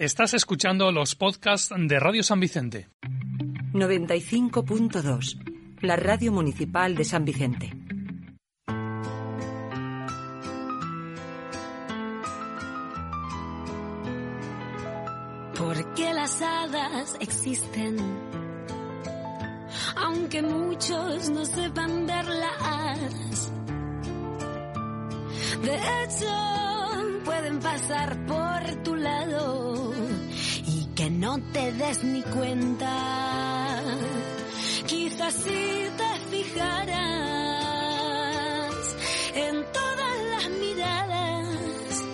Estás escuchando los podcasts de Radio San Vicente. 95.2, la radio municipal de San Vicente. Porque las hadas existen, aunque muchos no sepan verlas. De hecho, pueden pasar por tu lado y que no te des ni cuenta. Quizás si te fijaras en todas las miradas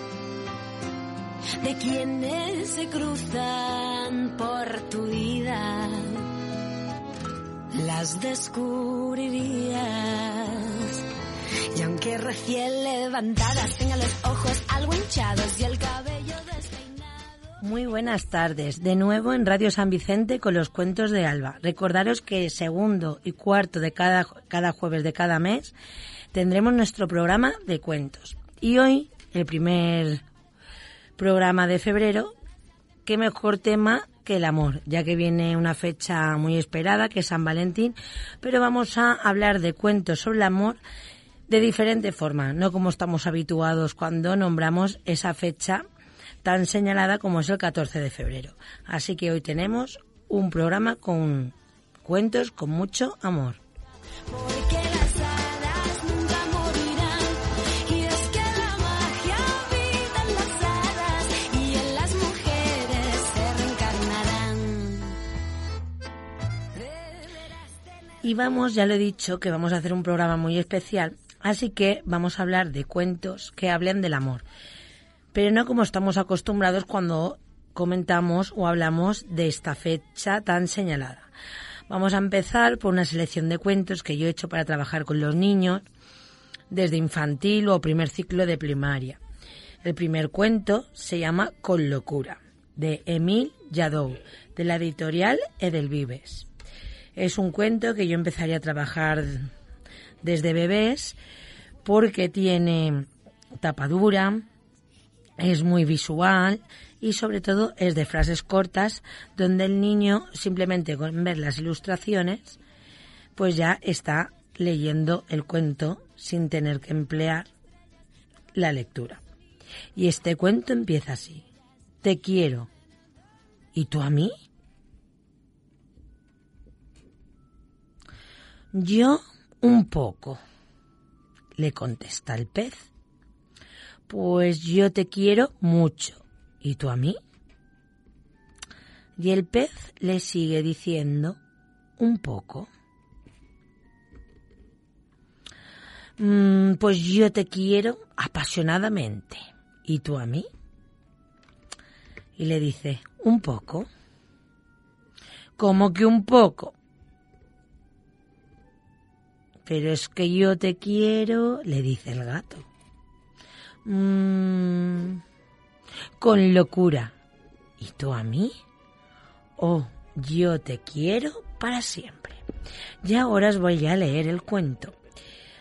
de quienes se cruzan por tu vida, las descubrirías. Y aunque recién levantadas tenga los ojos algo hinchados y el cabello despeinado. Muy buenas tardes, de nuevo en Radio San Vicente con los cuentos de Alba. Recordaros que segundo y cuarto de cada, cada jueves de cada mes tendremos nuestro programa de cuentos. Y hoy, el primer programa de febrero, qué mejor tema que el amor, ya que viene una fecha muy esperada, que es San Valentín, pero vamos a hablar de cuentos sobre el amor de diferente forma, no como estamos habituados cuando nombramos esa fecha tan señalada como es el 14 de febrero. Así que hoy tenemos un programa con cuentos con mucho amor. Y vamos, ya lo he dicho, que vamos a hacer un programa muy especial, así que vamos a hablar de cuentos que hablen del amor. Pero no como estamos acostumbrados cuando comentamos o hablamos de esta fecha tan señalada. Vamos a empezar por una selección de cuentos que yo he hecho para trabajar con los niños desde infantil o primer ciclo de primaria. El primer cuento se llama Con locura, de Emile Jadot, de la editorial Edelvives. Es un cuento que yo empezaría a trabajar desde bebés porque tiene tapadura, es muy visual y sobre todo es de frases cortas donde el niño simplemente con ver las ilustraciones pues ya está leyendo el cuento sin tener que emplear la lectura. Y este cuento empieza así. Te quiero. ¿Y tú a mí? Yo un poco, le contesta el pez. Pues yo te quiero mucho. ¿Y tú a mí? Y el pez le sigue diciendo un poco. "Mm, pues yo te quiero apasionadamente. ¿Y tú a mí? Y le dice, un poco. ¿Cómo que un poco? Pero es que yo te quiero, le dice el gato. "Mm, con locura. ¿Y tú a mí? Oh, yo te quiero para siempre. Y ahora os voy a leer el cuento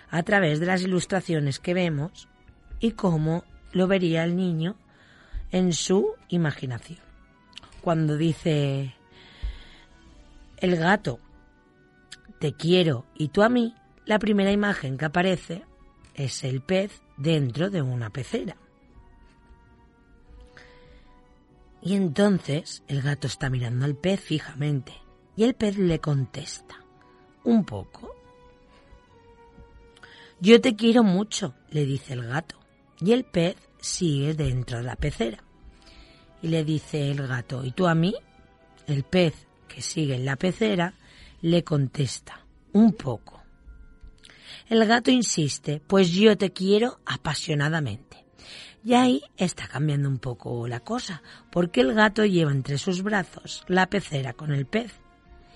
a través de las ilustraciones que vemos y cómo lo vería el niño en su imaginación. Cuando dice el gato, te quiero y tú a mí, la primera imagen que aparece es el pez dentro de una pecera. Y entonces el gato está mirando al pez fijamente y el pez le contesta, un poco. Yo te quiero mucho, le dice el gato, y el pez sigue dentro de la pecera. Y le dice el gato, ¿y tú a mí? El pez, que sigue en la pecera, le contesta, un poco. El gato insiste, pues yo te quiero apasionadamente. Y ahí está cambiando un poco la cosa, porque el gato lleva entre sus brazos la pecera con el pez.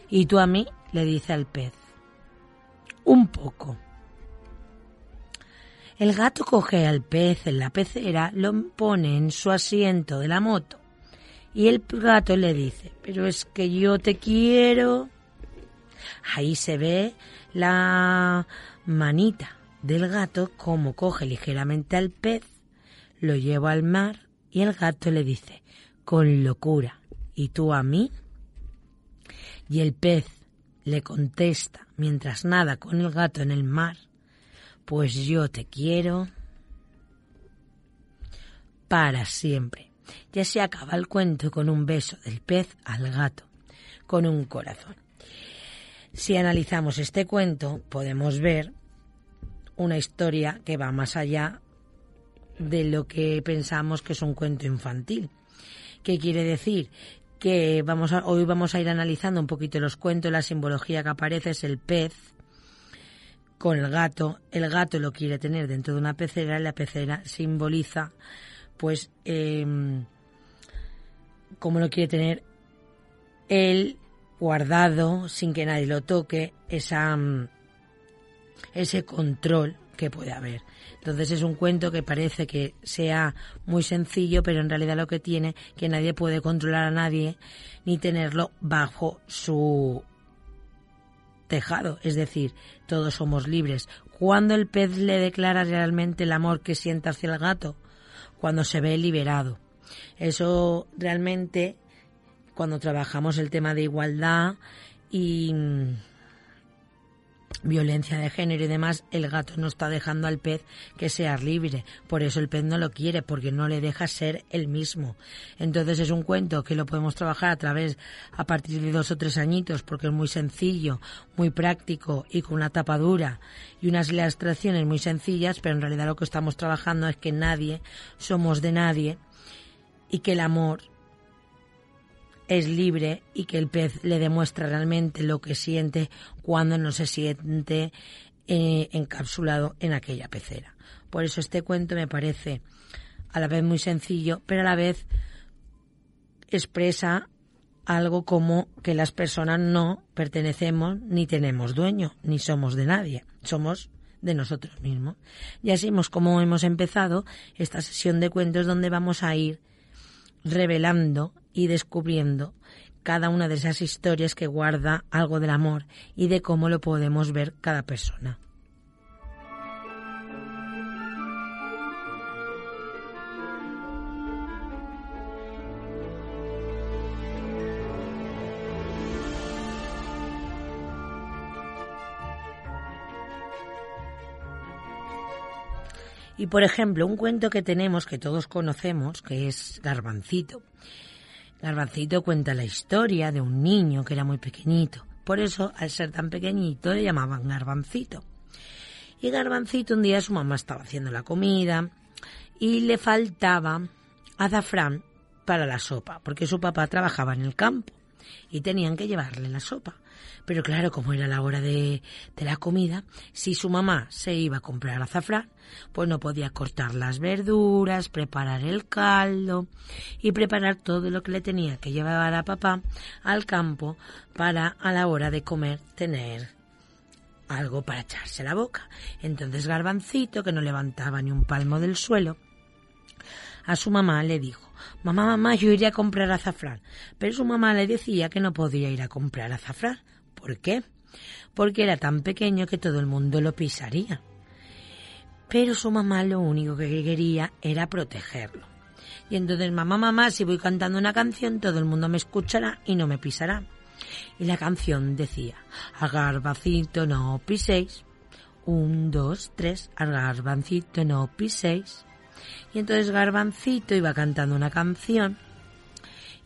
Y tú a mí le dice al pez, un poco. El gato coge al pez en la pecera, lo pone en su asiento de la moto y el gato le dice, pero es que yo te quiero. Ahí se ve la manita del gato como coge ligeramente al pez, lo lleva al mar y el gato le dice, con locura, ¿y tú a mí? Y el pez le contesta, mientras nada con el gato en el mar, pues yo te quiero para siempre. Ya se acaba el cuento con un beso del pez al gato, con un corazón. Si analizamos este cuento, podemos ver una historia que va más allá de lo que pensamos que es un cuento infantil. ¿Qué quiere decir? Que vamos a, hoy vamos a ir analizando un poquito los cuentos, la simbología que aparece es el pez con el gato. El gato lo quiere tener dentro de una pecera y la pecera simboliza, pues, eh, como lo quiere tener él guardado sin que nadie lo toque, esa, mm, ese control que puede haber. Entonces es un cuento que parece que sea muy sencillo, pero en realidad lo que tiene que nadie puede controlar a nadie ni tenerlo bajo su tejado, es decir, todos somos libres. Cuando el pez le declara realmente el amor que siente hacia el gato, cuando se ve liberado. Eso realmente, cuando trabajamos el tema de igualdad y violencia de género y demás, el gato no está dejando al pez que sea libre. Por eso el pez no lo quiere, porque no le deja ser el mismo. Entonces es un cuento que lo podemos trabajar a través, a partir de dos o tres añitos, porque es muy sencillo, muy práctico y con una tapadura y unas ilustraciones muy sencillas, pero en realidad lo que estamos trabajando es que nadie somos de nadie y que el amor es libre y que el pez le demuestra realmente lo que siente cuando no se siente eh, encapsulado en aquella pecera. Por eso este cuento me parece a la vez muy sencillo, pero a la vez expresa algo como que las personas no pertenecemos ni tenemos dueño, ni somos de nadie, somos de nosotros mismos. Y así como hemos empezado esta sesión de cuentos donde vamos a ir revelando y descubriendo cada una de esas historias que guarda algo del amor y de cómo lo podemos ver cada persona. Y por ejemplo, un cuento que tenemos que todos conocemos, que es Garbancito. Garbancito cuenta la historia de un niño que era muy pequeñito. Por eso, al ser tan pequeñito, le llamaban Garbancito. Y Garbancito un día su mamá estaba haciendo la comida y le faltaba azafrán para la sopa, porque su papá trabajaba en el campo y tenían que llevarle la sopa. Pero claro, como era la hora de, la comida, si su mamá se iba a comprar azafrán, pues no podía cortar las verduras, preparar el caldo y preparar todo lo que le tenía que llevar a papá al campo para a la hora de comer tener algo para echarse la boca. Entonces Garbancito, que no levantaba ni un palmo del suelo, a su mamá le dijo, mamá, mamá, yo iría a comprar azafrán. Pero su mamá le decía que no podía ir a comprar azafrán. ¿Por qué? Porque era tan pequeño que todo el mundo lo pisaría. Pero su mamá lo único que quería era protegerlo. Y entonces, mamá, mamá, si voy cantando una canción, todo el mundo me escuchará y no me pisará. Y la canción decía, al garbancito no piséis. Un, dos, tres, al garbancito no piséis. Y entonces Garbancito iba cantando una canción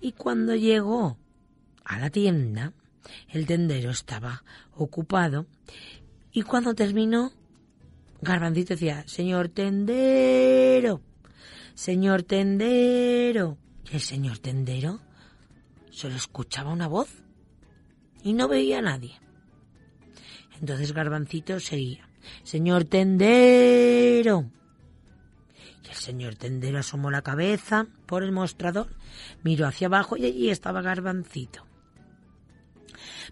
y cuando llegó a la tienda, el tendero estaba ocupado y cuando terminó, Garbancito decía, señor tendero, señor tendero. Y el señor tendero solo escuchaba una voz y no veía a nadie. Entonces Garbancito seguía, señor tendero. Y el señor tendero asomó la cabeza por el mostrador, miró hacia abajo y allí estaba Garbancito.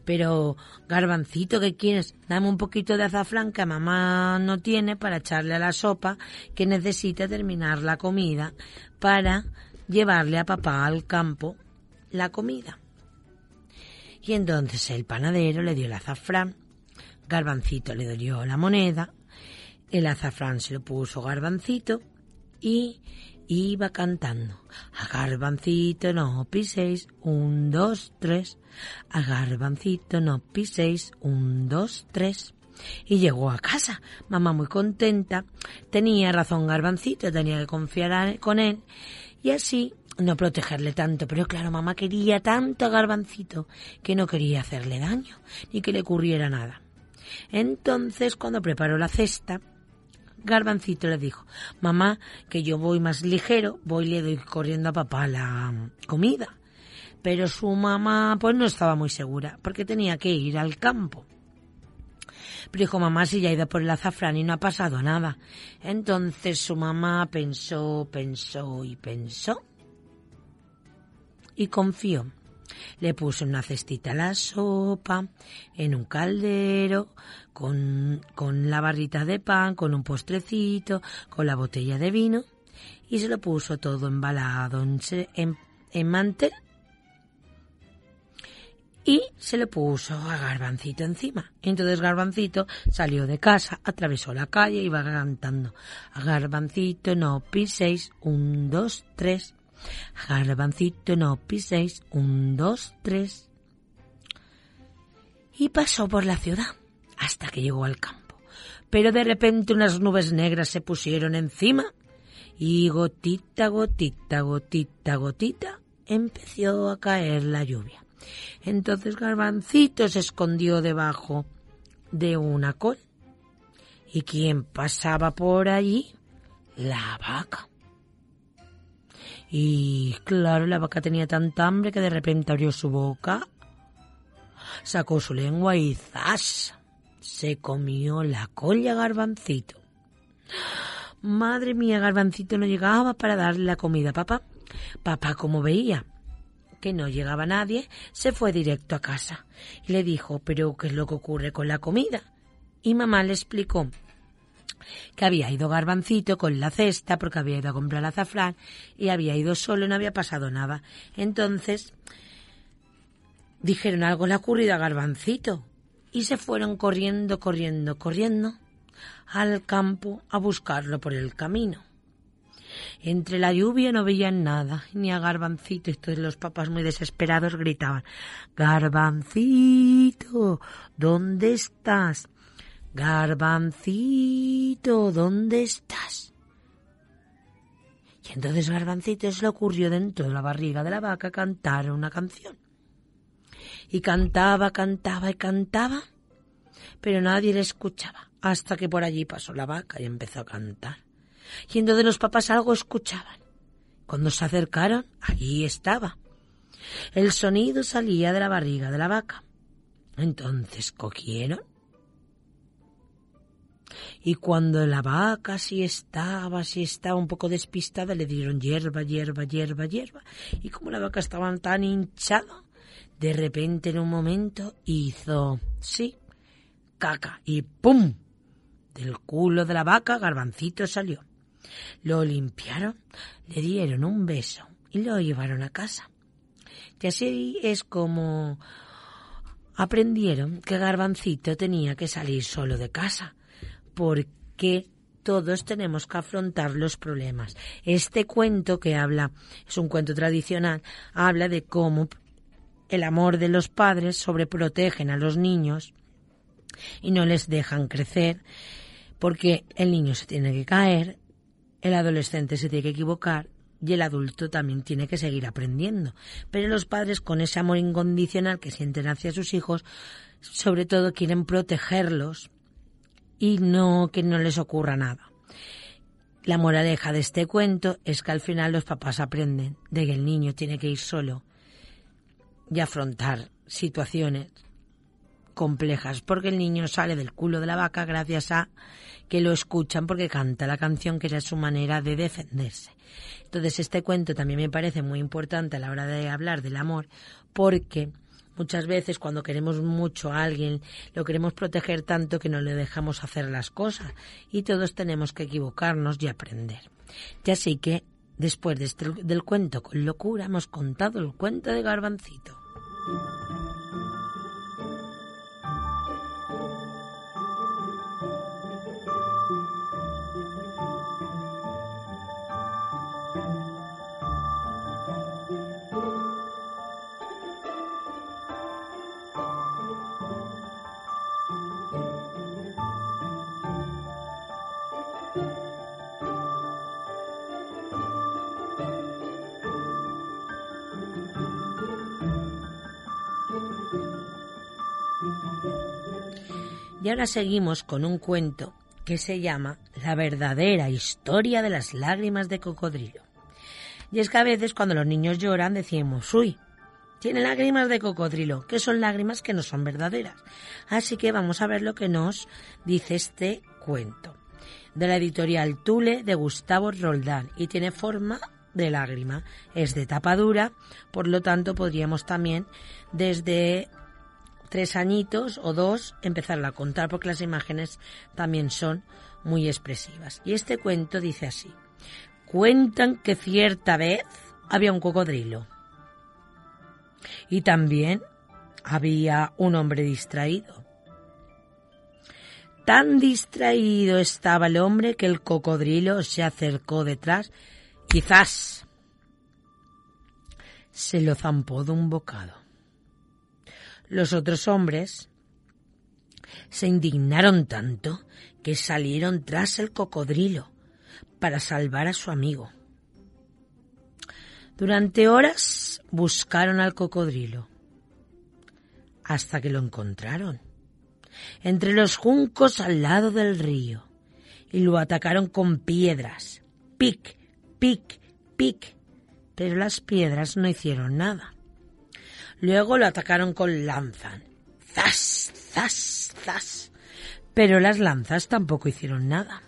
Pero, Garbancito, ¿qué quieres? Dame un poquito de azafrán que mamá no tiene para echarle a la sopa que necesita terminar la comida para llevarle a papá al campo la comida. Y entonces el panadero le dio el azafrán, Garbancito le dio la moneda, el azafrán se lo puso Garbancito y iba cantando. A Garbancito no piséis, un, dos, tres. A Garbancito no piséis, un, dos, tres. Y llegó a casa, mamá muy contenta. Tenía razón Garbancito, tenía que confiar con él. Y así no protegerle tanto, pero claro, mamá quería tanto a Garbancito que no quería hacerle daño, ni que le ocurriera nada. Entonces, cuando preparó la cesta, Garbancito le dijo, mamá, que yo voy más ligero, voy y le doy corriendo a papá la comida. Pero su mamá pues no estaba muy segura, porque tenía que ir al campo. Pero dijo, mamá, si ya ha ido por el azafrán y no ha pasado nada. Entonces su mamá pensó, pensó y pensó. Y confió. Le puso una cestita la sopa, en un caldero, con, con la barrita de pan, con un postrecito, con la botella de vino, y se lo puso todo embalado en, en, en mantel y se le puso a Garbancito encima. Entonces Garbancito salió de casa, atravesó la calle y iba cantando. A Garbancito no piséis, un, dos, tres. Garbancito no piséis, un, dos, tres. Y pasó por la ciudad hasta que llegó al campo. Pero de repente unas nubes negras se pusieron encima y gotita, gotita, gotita, gotita empezó a caer la lluvia. Entonces Garbancito se escondió debajo de una col. ¿Y quién pasaba por allí? La vaca. Y claro, la vaca tenía tanta hambre que de repente abrió su boca, sacó su lengua y ¡zas! Se comió la colla Garbancito. Madre mía, Garbancito no llegaba para darle la comida a papá. Papá, como veía que no llegaba nadie, se fue directo a casa y le dijo, pero ¿qué es lo que ocurre con la comida? Y mamá le explicó que había ido Garbancito con la cesta porque había ido a comprar azafrán y había ido solo no había pasado nada. Entonces dijeron algo le ha ocurrido a Garbancito y se fueron corriendo, corriendo, corriendo al campo a buscarlo por el camino. Entre la lluvia no veían nada, ni a Garbancito. Y todos los papás muy desesperados gritaban, Garbancito, ¿dónde estás? Garbancito, ¿dónde estás? Y entonces Garbancito se le ocurrió dentro de la barriga de la vaca cantar una canción. Y cantaba, cantaba y cantaba, pero nadie le escuchaba, hasta que por allí pasó la vaca y empezó a cantar. Y entonces los papás algo escuchaban. Cuando se acercaron, allí estaba. El sonido salía de la barriga de la vaca. Entonces cogieron. Y cuando la vaca sí estaba, sí estaba un poco despistada, le dieron hierba, hierba, hierba, hierba. Y como la vaca estaba tan hinchada, de repente en un momento hizo, sí, caca. Y ¡pum! Del culo de la vaca, garbancito salió. Lo limpiaron, le dieron un beso y lo llevaron a casa. Y así es como aprendieron que Garbancito tenía que salir solo de casa, porque todos tenemos que afrontar los problemas. Este cuento que habla, es un cuento tradicional, habla de cómo el amor de los padres sobreprotegen a los niños y no les dejan crecer, porque el niño se tiene que caer, el adolescente se tiene que equivocar y el adulto también tiene que seguir aprendiendo. Pero los padres, con ese amor incondicional que sienten hacia sus hijos, sobre todo quieren protegerlos y no que no les ocurra nada. La moraleja de este cuento es que al final los papás aprenden de que el niño tiene que ir solo y afrontar situaciones complejas, porque el niño sale del culo de la vaca gracias a que lo escuchan porque canta la canción que era su manera de defenderse. Entonces este cuento también me parece muy importante a la hora de hablar del amor porque muchas veces cuando queremos mucho a alguien lo queremos proteger tanto que no le dejamos hacer las cosas y todos tenemos que equivocarnos y aprender. Y así que después de este- del cuento con locura hemos contado el cuento de Garbancito. Ahora seguimos con un cuento que se llama La verdadera historia de las lágrimas de cocodrilo. Y es que a veces cuando los niños lloran decimos, uy, tiene lágrimas de cocodrilo, que son lágrimas que no son verdaderas. Así que vamos a ver lo que nos dice este cuento. De la editorial Tule de Gustavo Roldán y tiene forma de lágrima. Es de tapa dura, por lo tanto podríamos también desde tres añitos o dos empezarla a contar porque las imágenes también son muy expresivas. Y este cuento dice así. Cuentan que cierta vez había un cocodrilo. Y también había un hombre distraído. Tan distraído estaba el hombre que el cocodrilo se acercó detrás ¡zas! Se lo zampó de un bocado. Los otros hombres se indignaron tanto que salieron tras el cocodrilo para salvar a su amigo. Durante horas buscaron al cocodrilo hasta que lo encontraron entre los juncos al lado del río y lo atacaron con piedras. Pic, pic, pic. Pero las piedras no hicieron nada. Luego lo atacaron con lanzas. ¡Zas! ¡Zas! ¡Zas! Pero las lanzas tampoco hicieron nada.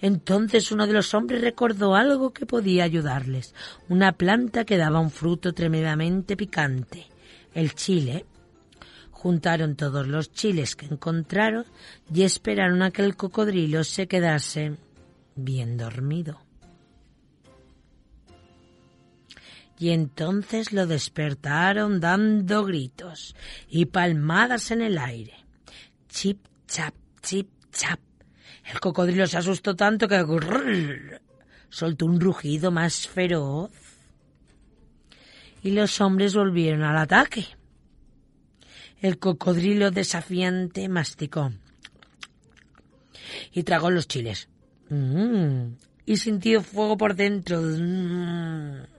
Entonces uno de los hombres recordó algo que podía ayudarles, una planta que daba un fruto tremendamente picante, el chile. Juntaron todos los chiles que encontraron y esperaron a que el cocodrilo se quedase bien dormido. Y entonces lo despertaron dando gritos y palmadas en el aire. Chip, chap, chip, chap. El cocodrilo se asustó tanto que soltó un rugido más feroz. Y los hombres volvieron al ataque. El cocodrilo desafiante masticó y tragó los chiles. Mm, y sintió fuego por dentro. Mm.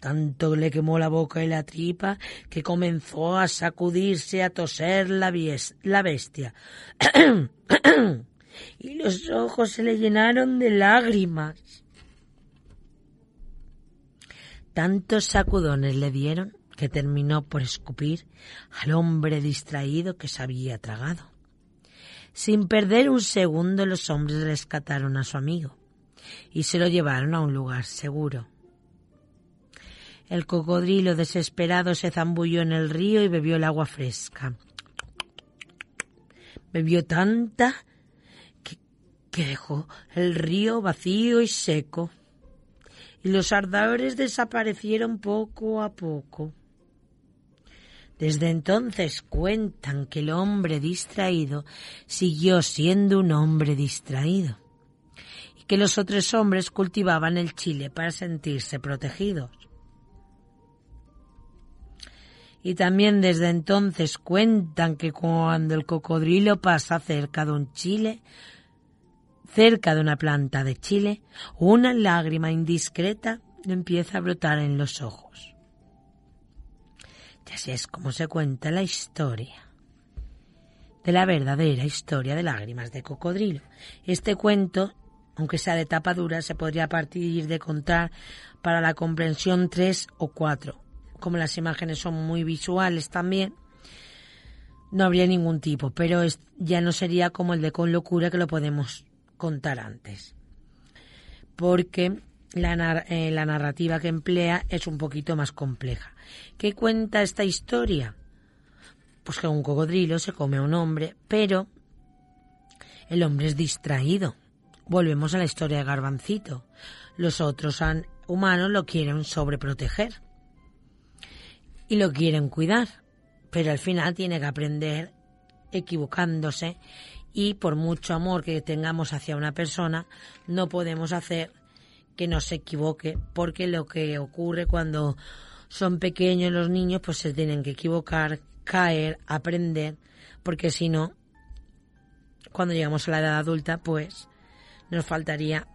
Tanto le quemó la boca y la tripa que comenzó a sacudirse, a toser la, la bestia. y los ojos se le llenaron de lágrimas. Tantos sacudones le dieron que terminó por escupir al hombre distraído que se había tragado. Sin perder un segundo los hombres rescataron a su amigo y se lo llevaron a un lugar seguro. El cocodrilo desesperado se zambulló en el río y bebió el agua fresca. Bebió tanta que, dejó el río vacío y seco. Y los ardores desaparecieron poco a poco. Desde entonces cuentan que el hombre distraído siguió siendo un hombre distraído y que los otros hombres cultivaban el chile para sentirse protegidos. Y también desde entonces cuentan que cuando el cocodrilo pasa cerca de un chile, cerca de una planta de chile, una lágrima indiscreta le empieza a brotar en los ojos. Y así es como se cuenta la historia de la verdadera historia de lágrimas de cocodrilo. Este cuento, aunque sea de tapa dura, se podría partir de contar para la comprensión tres o cuatro. Como las imágenes son muy visuales también, no habría ningún tipo, pero es- ya no sería como el de con locura que lo podemos contar antes. Porque la, nar- eh, la narrativa que emplea es un poquito más compleja. ¿Qué cuenta esta historia? Pues que un cocodrilo se come a un hombre, pero el hombre es distraído. Volvemos a la historia de Garbancito. Los otros humanos lo quieren sobreproteger y lo quieren cuidar, pero al final tiene que aprender equivocándose y por mucho amor que tengamos hacia una persona, no podemos hacer que no se equivoque, porque lo que ocurre cuando son pequeños los niños, pues se tienen que equivocar, caer, aprender, porque si no, cuando llegamos a la edad adulta, pues nos faltaría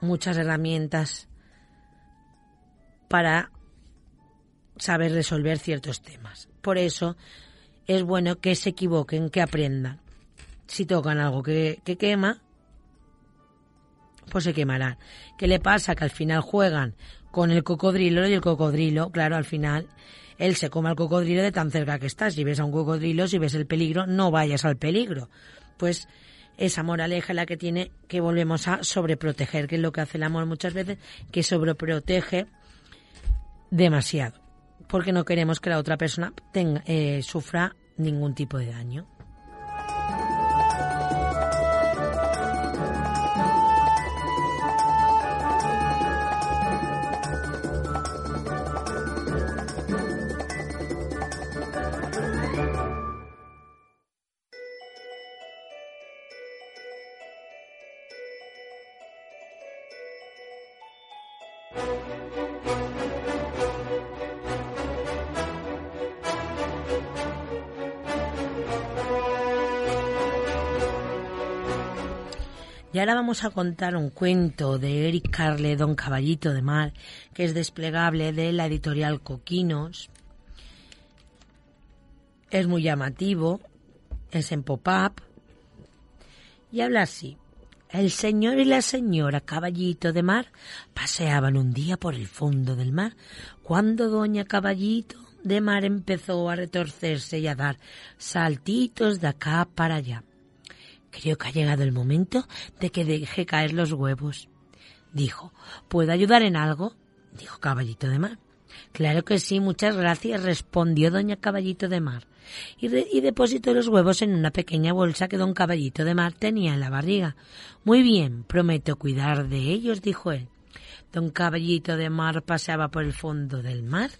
muchas herramientas para saber resolver ciertos temas. Por eso es bueno que se equivoquen, que aprendan. Si tocan algo que, que quema, pues se quemarán. ¿Qué le pasa? Que al final juegan con el cocodrilo y el cocodrilo, claro, al final él se come al cocodrilo de tan cerca que está. Si ves a un cocodrilo, si ves el peligro, no vayas al peligro. Pues esa moraleja la que tiene que volvemos a sobreproteger, que es lo que hace el amor muchas veces, que sobreprotege demasiado, porque no queremos que la otra persona tenga, eh, sufra ningún tipo de daño. Ahora vamos a contar un cuento de Eric Carle, Don Caballito de Mar, que es desplegable de la editorial Coquinos. Es muy llamativo, es en pop-up y habla así. El señor y la señora Caballito de Mar paseaban un día por el fondo del mar cuando doña Caballito de Mar empezó a retorcerse y a dar saltitos de acá para allá. Creo que ha llegado el momento de que deje caer los huevos. Dijo, ¿puedo ayudar en algo? Dijo Caballito de Mar. Claro que sí, muchas gracias, respondió doña Caballito de Mar, y, depositó los huevos en una pequeña bolsa que don Caballito de Mar tenía en la barriga. Muy bien, prometo cuidar de ellos, dijo él. Don Caballito de Mar paseaba por el fondo del mar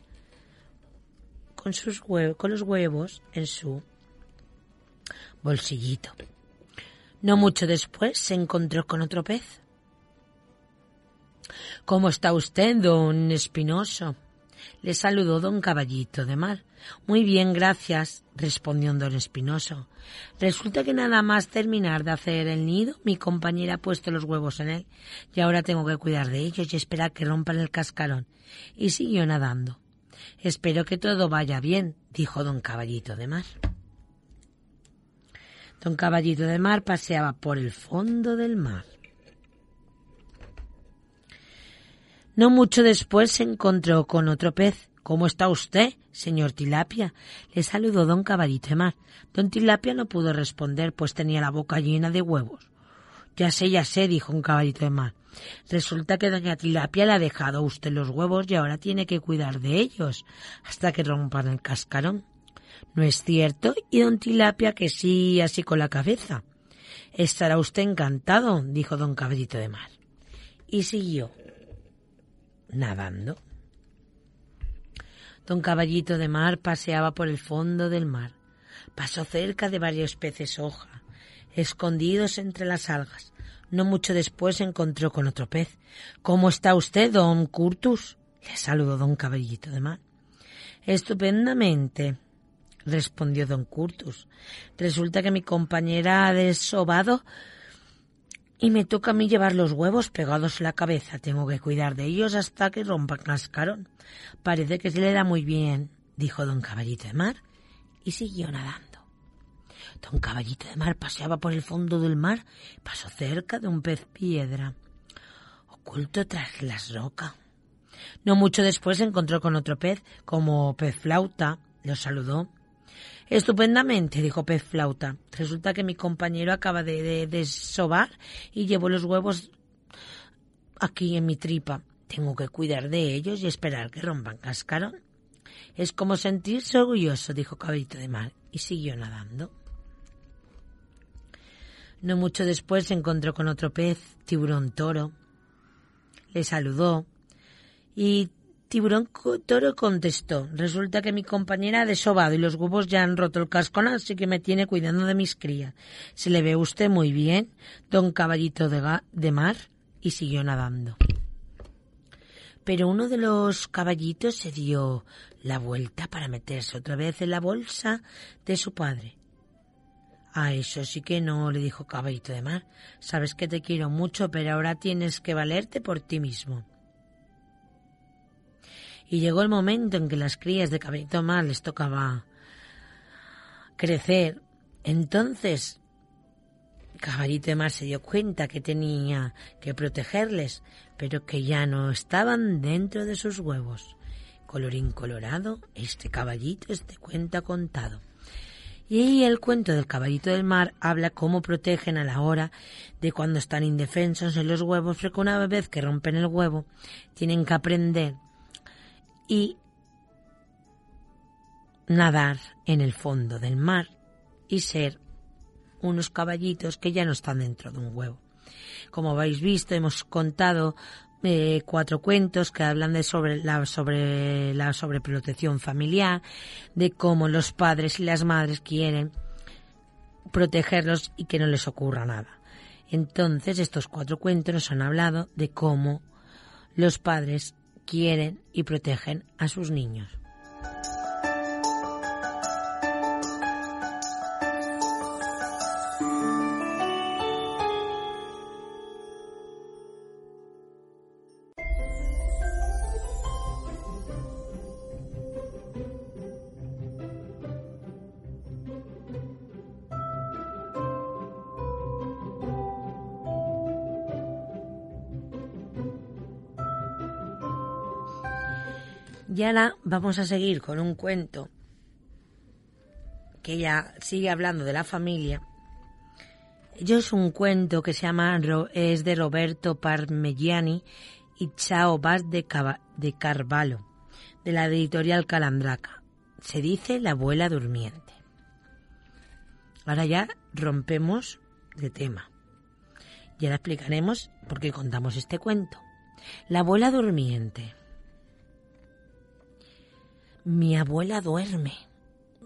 con, sus con los huevos en su bolsillito. No mucho después se encontró con otro pez. ¿Cómo está usted, don Espinoso? Le saludó don Caballito de Mar. Muy bien, gracias, respondió don Espinoso. Resulta que nada más terminar de hacer el nido, mi compañera ha puesto los huevos en él, y ahora tengo que cuidar de ellos y esperar que rompan el cascarón. Y siguió nadando. Espero que todo vaya bien, dijo don Caballito de Mar. Don Caballito de Mar paseaba por el fondo del mar. No mucho después se encontró con otro pez. ¿Cómo está usted, señor Tilapia? Le saludó don Caballito de Mar. Don Tilapia no pudo responder, pues tenía la boca llena de huevos. Ya sé, ya sé, dijo un caballito de mar. Resulta que doña Tilapia le ha dejado a usted los huevos y ahora tiene que cuidar de ellos hasta que rompan el cascarón. ¿No es cierto? Y don Tilapia que sí, así con la cabeza. Estará usted encantado, dijo don Caballito de Mar. Y siguió nadando. Don Caballito de Mar paseaba por el fondo del mar. Pasó cerca de varios peces hoja, escondidos entre las algas. No mucho después encontró con otro pez. ¿Cómo está usted, don Curtus? Le saludó don Caballito de Mar. Estupendamente, respondió don Curtus. Resulta que mi compañera ha desobado y me toca a mí llevar los huevos pegados a la cabeza. Tengo que cuidar de ellos hasta que rompan cascarón. Parece que se le da muy bien, dijo don Caballito de Mar, y siguió nadando. Don Caballito de Mar paseaba por el fondo del mar pasó cerca de un pez piedra, oculto tras las rocas. No mucho después se encontró con otro pez, como pez flauta, lo saludó. Estupendamente, dijo Pez Flauta. Resulta que mi compañero acaba de, de desovar y llevo los huevos aquí en mi tripa. Tengo que cuidar de ellos y esperar que rompan cascarón. Es como sentirse orgulloso, dijo Caballito de Mar, y siguió nadando. No mucho después se encontró con otro pez, tiburón toro. Le saludó y tiburón toro contestó, resulta que mi compañera ha desobado y los huevos ya han roto el cascón, así que me tiene cuidando de mis crías. Se le ve usted muy bien, don caballito de, de mar, y siguió nadando. Pero uno de los caballitos se dio la vuelta para meterse otra vez en la bolsa de su padre. A eso sí que no, le dijo Caballito de Mar. Sabes que te quiero mucho, pero ahora tienes que valerte por ti mismo. Y llegó el momento en que las crías de Caballito de Mar les tocaba crecer. Entonces, Caballito de Mar se dio cuenta que tenía que protegerles, pero que ya no estaban dentro de sus huevos. Colorín colorado, este caballito es de cuenta contado. Y el cuento del caballito del mar habla cómo protegen a la hora de cuando están indefensos en los huevos, porque una vez que rompen el huevo, tienen que aprender y nadar en el fondo del mar y ser unos caballitos que ya no están dentro de un huevo. Como habéis visto, hemos contado eh, cuatro cuentos que hablan de sobre la sobre la sobreprotección familiar, de cómo los padres y las madres quieren protegerlos y que no les ocurra nada. Entonces, estos cuatro cuentos nos han hablado de cómo los padres quieren y protegen a sus niños. Ahora vamos a seguir con un cuento que ya sigue hablando de la familia. Yo es un cuento que se llama es de Roberto Parmigiani y Chao Vaz de, de Carvalho, de la editorial Calandraca. Se dice La abuela durmiente. Ahora ya rompemos de tema. Y ahora explicaremos por qué contamos este cuento. La abuela durmiente. Mi abuela duerme.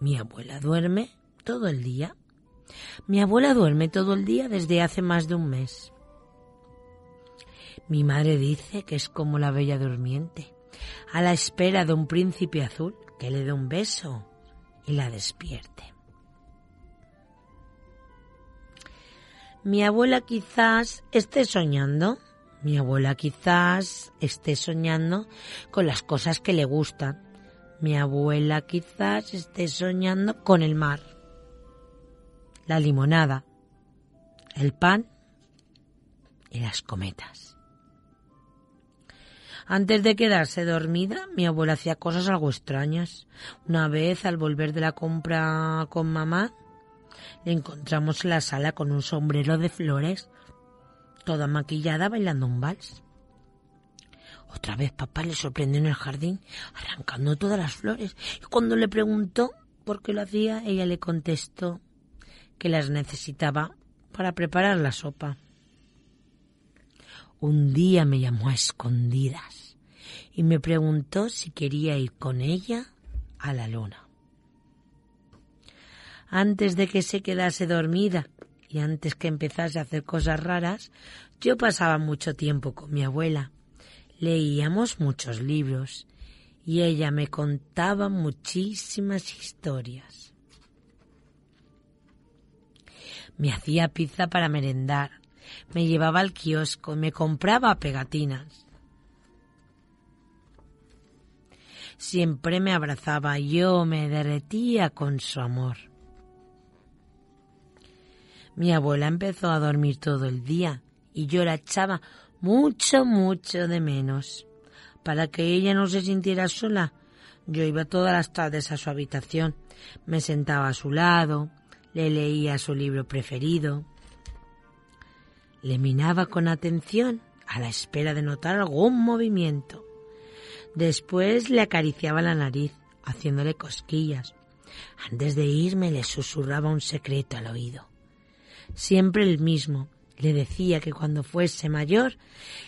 Mi abuela duerme todo el día. Mi abuela duerme todo el día desde hace más de un mes. Mi madre dice que es como la bella durmiente, a la espera de un príncipe azul que le dé un beso y la despierte. Mi abuela quizás esté soñando, mi abuela quizás esté soñando con las cosas que le gustan, mi abuela quizás esté soñando con el mar, la limonada, el pan y las cometas. Antes de quedarse dormida, mi abuela hacía cosas algo extrañas. Una vez, al volver de la compra con mamá, le encontramos en la sala con un sombrero de flores, toda maquillada bailando un vals. Otra vez papá le sorprendió en el jardín, arrancando todas las flores, y cuando le preguntó por qué lo hacía, ella le contestó que las necesitaba para preparar la sopa. Un día me llamó a escondidas y me preguntó si quería ir con ella a la luna. Antes de que se quedase dormida y antes que empezase a hacer cosas raras, yo pasaba mucho tiempo con mi abuela. Leíamos muchos libros y ella me contaba muchísimas historias. Me hacía pizza para merendar, me llevaba al kiosco, me compraba pegatinas. Siempre me abrazaba, yo me derretía con su amor. Mi abuela empezó a dormir todo el día y yo la echaba mucho, mucho de menos. Para que ella no se sintiera sola, Yo iba todas las tardes a su habitación, me sentaba a su lado, le leía su libro preferido, le miraba con atención a la espera de notar algún movimiento. Después le acariciaba la nariz, haciéndole cosquillas. Antes de irme le susurraba un secreto al oído. Siempre el mismo. Le decía que cuando fuese mayor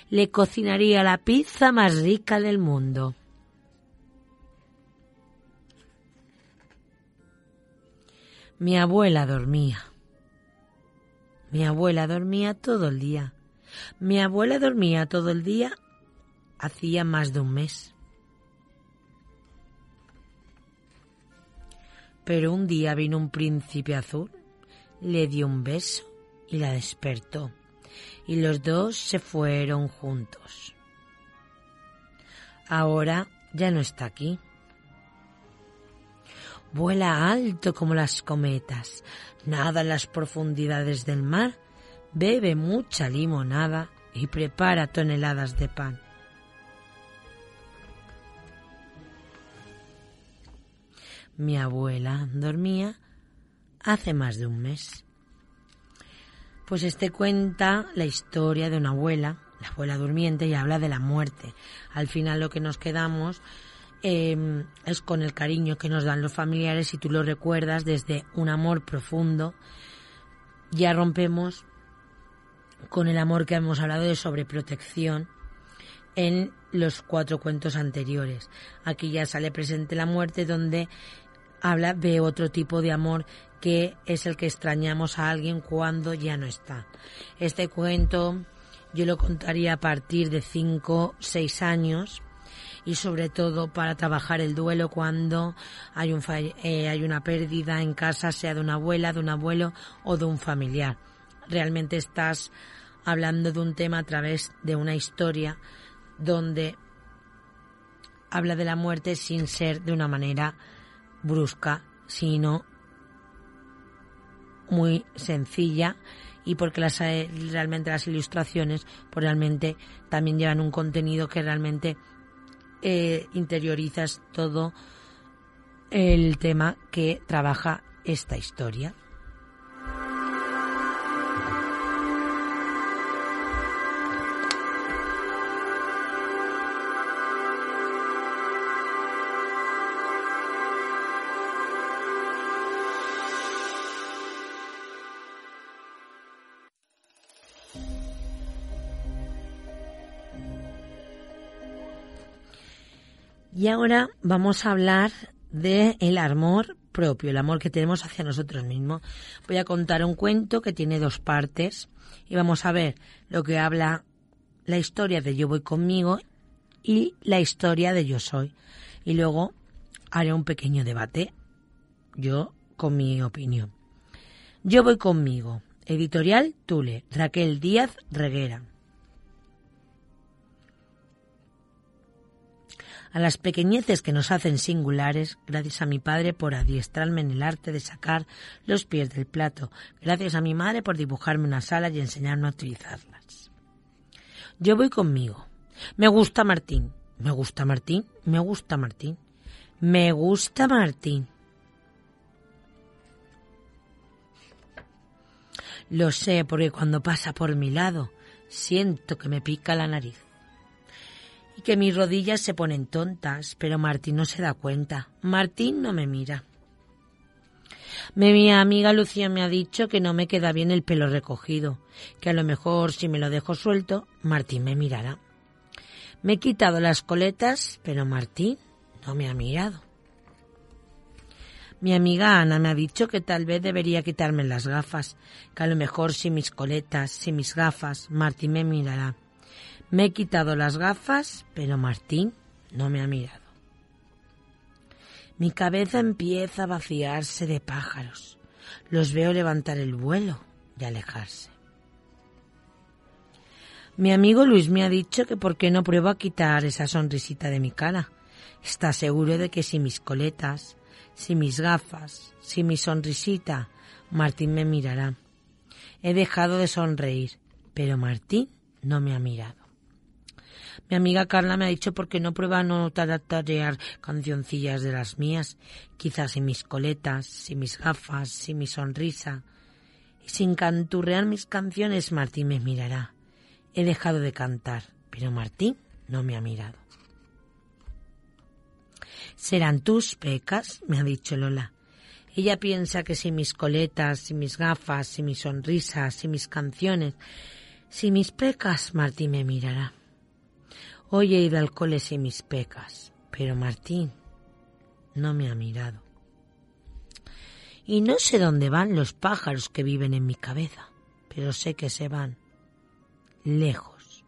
le cocinaría la pizza más rica del mundo. Mi abuela dormía. Mi abuela dormía todo el día. Mi abuela dormía todo el día hacía más de un mes. Pero un día vino un príncipe azul, le dio un beso y la despertó. Y los dos se fueron juntos. Ahora ya no está aquí. Vuela alto como las cometas, nada en las profundidades del mar, bebe mucha limonada y prepara toneladas de pan. Mi abuela dormía hace más de un mes. Pues este cuenta la historia de una abuela, la abuela durmiente, y habla de la muerte. Al final lo que nos quedamos eh, es con el cariño que nos dan los familiares y tú lo recuerdas desde un amor profundo. Ya rompemos con el amor que hemos hablado de sobreprotección en los cuatro cuentos anteriores. Aquí ya sale presente la muerte donde habla de otro tipo de amor que es el que extrañamos a alguien cuando ya no está. Este cuento yo lo contaría a partir de cinco, seis años y sobre todo para trabajar el duelo cuando hay, un eh, hay una pérdida en casa, sea de una abuela, de un abuelo o de un familiar. Realmente estás hablando de un tema a través de una historia donde habla de la muerte sin ser de una manera brusca, sino muy sencilla y porque las, eh, realmente las ilustraciones pues realmente también llevan un contenido que realmente eh, interiorizas todo el tema que trabaja esta historia. Y ahora vamos a hablar de el amor propio, el amor que tenemos hacia nosotros mismos. Voy a contar un cuento que tiene dos partes y vamos a ver lo que habla la historia de Yo voy conmigo y la historia de Yo soy. Y luego haré un pequeño debate, yo con mi opinión. Yo voy conmigo. Editorial Tule, Raquel Díaz Reguera. A las pequeñeces que nos hacen singulares, gracias a mi padre por adiestrarme en el arte de sacar los pies del plato, gracias a mi madre por dibujarme una sala y enseñarme a utilizarlas. Yo voy conmigo. Me gusta Martín, me gusta Martín, me gusta Martín, me gusta Martín. Lo sé porque cuando pasa por mi lado siento que me pica la nariz que mis rodillas se ponen tontas, pero Martín no se da cuenta. Martín no me mira. Mi amiga Lucía me ha dicho que no me queda bien el pelo recogido, que a lo mejor si me lo dejo suelto, Martín me mirará. Me he quitado las coletas, pero Martín no me ha mirado. Mi amiga Ana me ha dicho que tal vez debería quitarme las gafas, que a lo mejor si mis coletas, si mis gafas, Martín me mirará. Me he quitado las gafas, pero Martín no me ha mirado. Mi cabeza empieza a vaciarse de pájaros. Los veo levantar el vuelo y alejarse. Mi amigo Luis me ha dicho que por qué no pruebo a quitar esa sonrisita de mi cara. Está seguro de que si mis coletas, si mis gafas, si mi sonrisita, Martín me mirará. He dejado de sonreír, pero Martín no me ha mirado. Mi amiga Carla me ha dicho por qué no prueba no tararear cancioncillas de las mías, quizás sin mis coletas, sin mis gafas, sin mi sonrisa. Y sin canturrear mis canciones, Martín me mirará. He dejado de cantar, pero Martín no me ha mirado. Serán tus pecas, me ha dicho Lola. Ella piensa que si mis coletas, si mis gafas, si mis sonrisas, si mis canciones, si mis pecas, Martín me mirará. Hoy he ido al cole sin mis pecas, pero Martín no me ha mirado. Y no sé dónde van los pájaros que viven en mi cabeza, pero sé que se van lejos,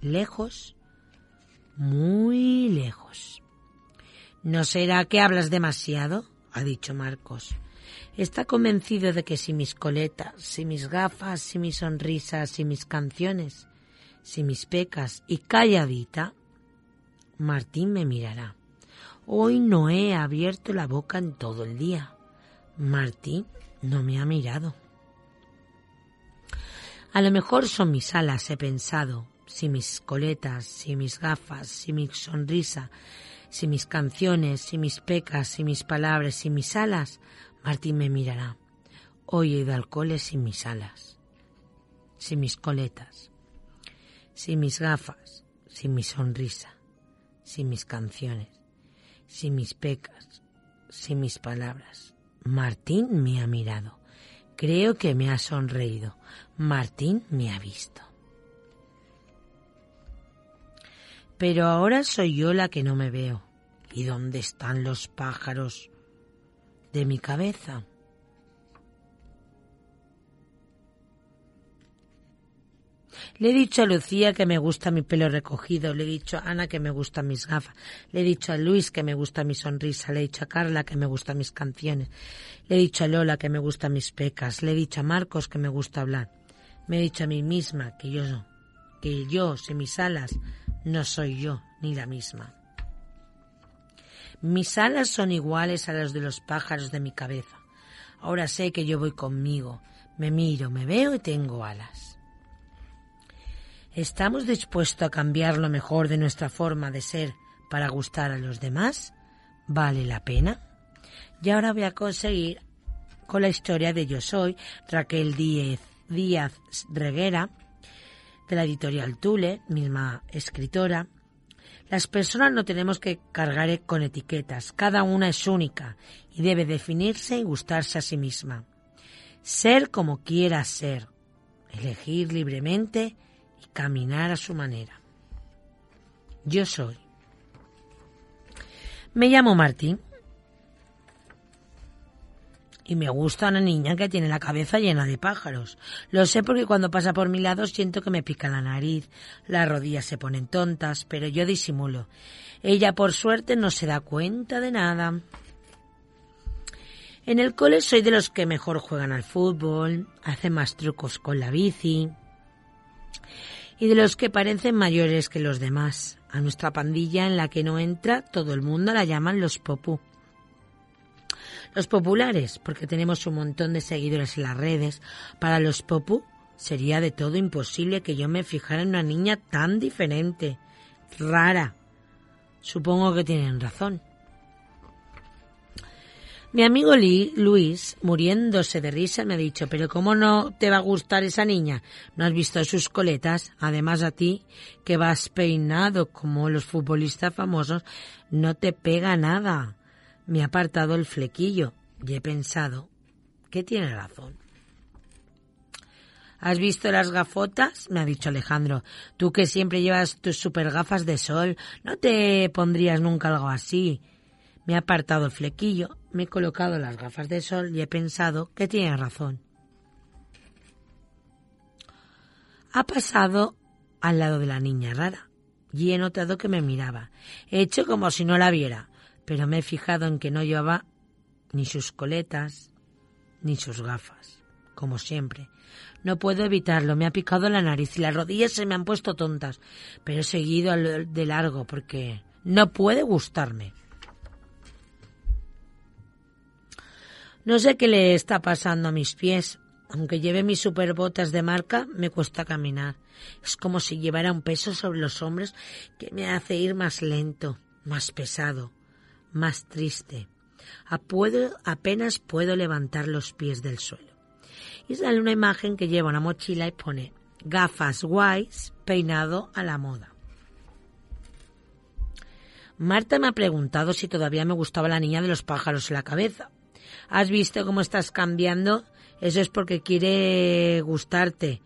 lejos, muy lejos. ¿No será que hablas demasiado? ha dicho Marcos. Está convencido de que si mis coletas, si mis gafas, si mis sonrisas, si mis canciones, si mis pecas y calladita, Martín me mirará. Hoy no he abierto la boca en todo el día. Martín no me ha mirado. A lo mejor son mis alas, he pensado, si mis coletas, si mis gafas, si mi sonrisa, si mis canciones, si mis pecas, si mis palabras, si mis alas, Martín me mirará. Hoy he ido al cole sin mis alas, sin mis coletas, sin mis gafas, sin mi sonrisa, sin mis canciones, sin mis pecas, sin mis palabras. Martín me ha mirado. Creo que me ha sonreído. Martín me ha visto. Pero ahora soy yo la que no me veo. ¿Y dónde están los pájaros de mi cabeza? Le he dicho a Lucía que me gusta mi pelo recogido, le he dicho a Ana que me gustan mis gafas, le he dicho a Luis que me gusta mi sonrisa, le he dicho a Carla que me gustan mis canciones, le he dicho a Lola que me gustan mis pecas, le he dicho a Marcos que me gusta hablar. Me he dicho a mí misma que yo, que yo, sin mis alas, no soy yo ni la misma. Mis alas son iguales a las de los pájaros de mi cabeza. Ahora sé que yo voy conmigo, me miro, me veo y tengo alas. ¿Estamos dispuestos a cambiar lo mejor de nuestra forma de ser para gustar a los demás? ¿Vale la pena? Y ahora voy a conseguir con la historia de Yo Soy, Raquel Díez, Díaz Reguera, de la editorial Tule, misma escritora. Las personas no tenemos que cargar con etiquetas, cada una es única y debe definirse y gustarse a sí misma. Ser como quiera ser, elegir libremente caminar a su manera. Yo soy. Me llamo Martín y me gusta una niña que tiene la cabeza llena de pájaros. Lo sé porque cuando pasa por mi lado siento que me pica la nariz, las rodillas se ponen tontas, pero yo disimulo. Ella, por suerte, no se da cuenta de nada. En el cole soy de los que mejor juegan al fútbol, hacen más trucos con la bici y de los que parecen mayores que los demás. A nuestra pandilla en la que no entra, todo el mundo la llaman los popú. Los populares, porque tenemos un montón de seguidores en las redes. Para los popú sería de todo imposible que yo me fijara en una niña tan diferente, rara. Supongo que tienen razón. Mi amigo Lee, Luis, muriéndose de risa, me ha dicho, pero ¿cómo no te va a gustar esa niña? ¿No has visto sus coletas? Además a ti, que vas peinado como los futbolistas famosos, no te pega nada. Me ha apartado el flequillo y he pensado que tiene razón. ¿Has visto las gafotas? me ha dicho Alejandro. Tú que siempre llevas tus super gafas de sol, ¿no te pondrías nunca algo así? Me ha apartado el flequillo, me he colocado las gafas de sol y he pensado que tiene razón. Ha pasado al lado de la niña rara y he notado que me miraba. He hecho como si no la viera, pero me he fijado en que no llevaba ni sus coletas ni sus gafas, como siempre. No puedo evitarlo, me ha picado la nariz y las rodillas se me han puesto tontas, pero he seguido de largo porque no puede gustarme. No sé qué le está pasando a mis pies. Aunque lleve mis superbotas de marca, me cuesta caminar. Es como si llevara un peso sobre los hombros que me hace ir más lento, más pesado, más triste. Apenas puedo levantar los pies del suelo. Y sale una imagen que lleva una mochila y pone gafas guays, peinado a la moda. Marta me ha preguntado si todavía me gustaba la niña de los pájaros en la cabeza. ¿Has visto cómo estás cambiando? Eso es porque quiere gustarte.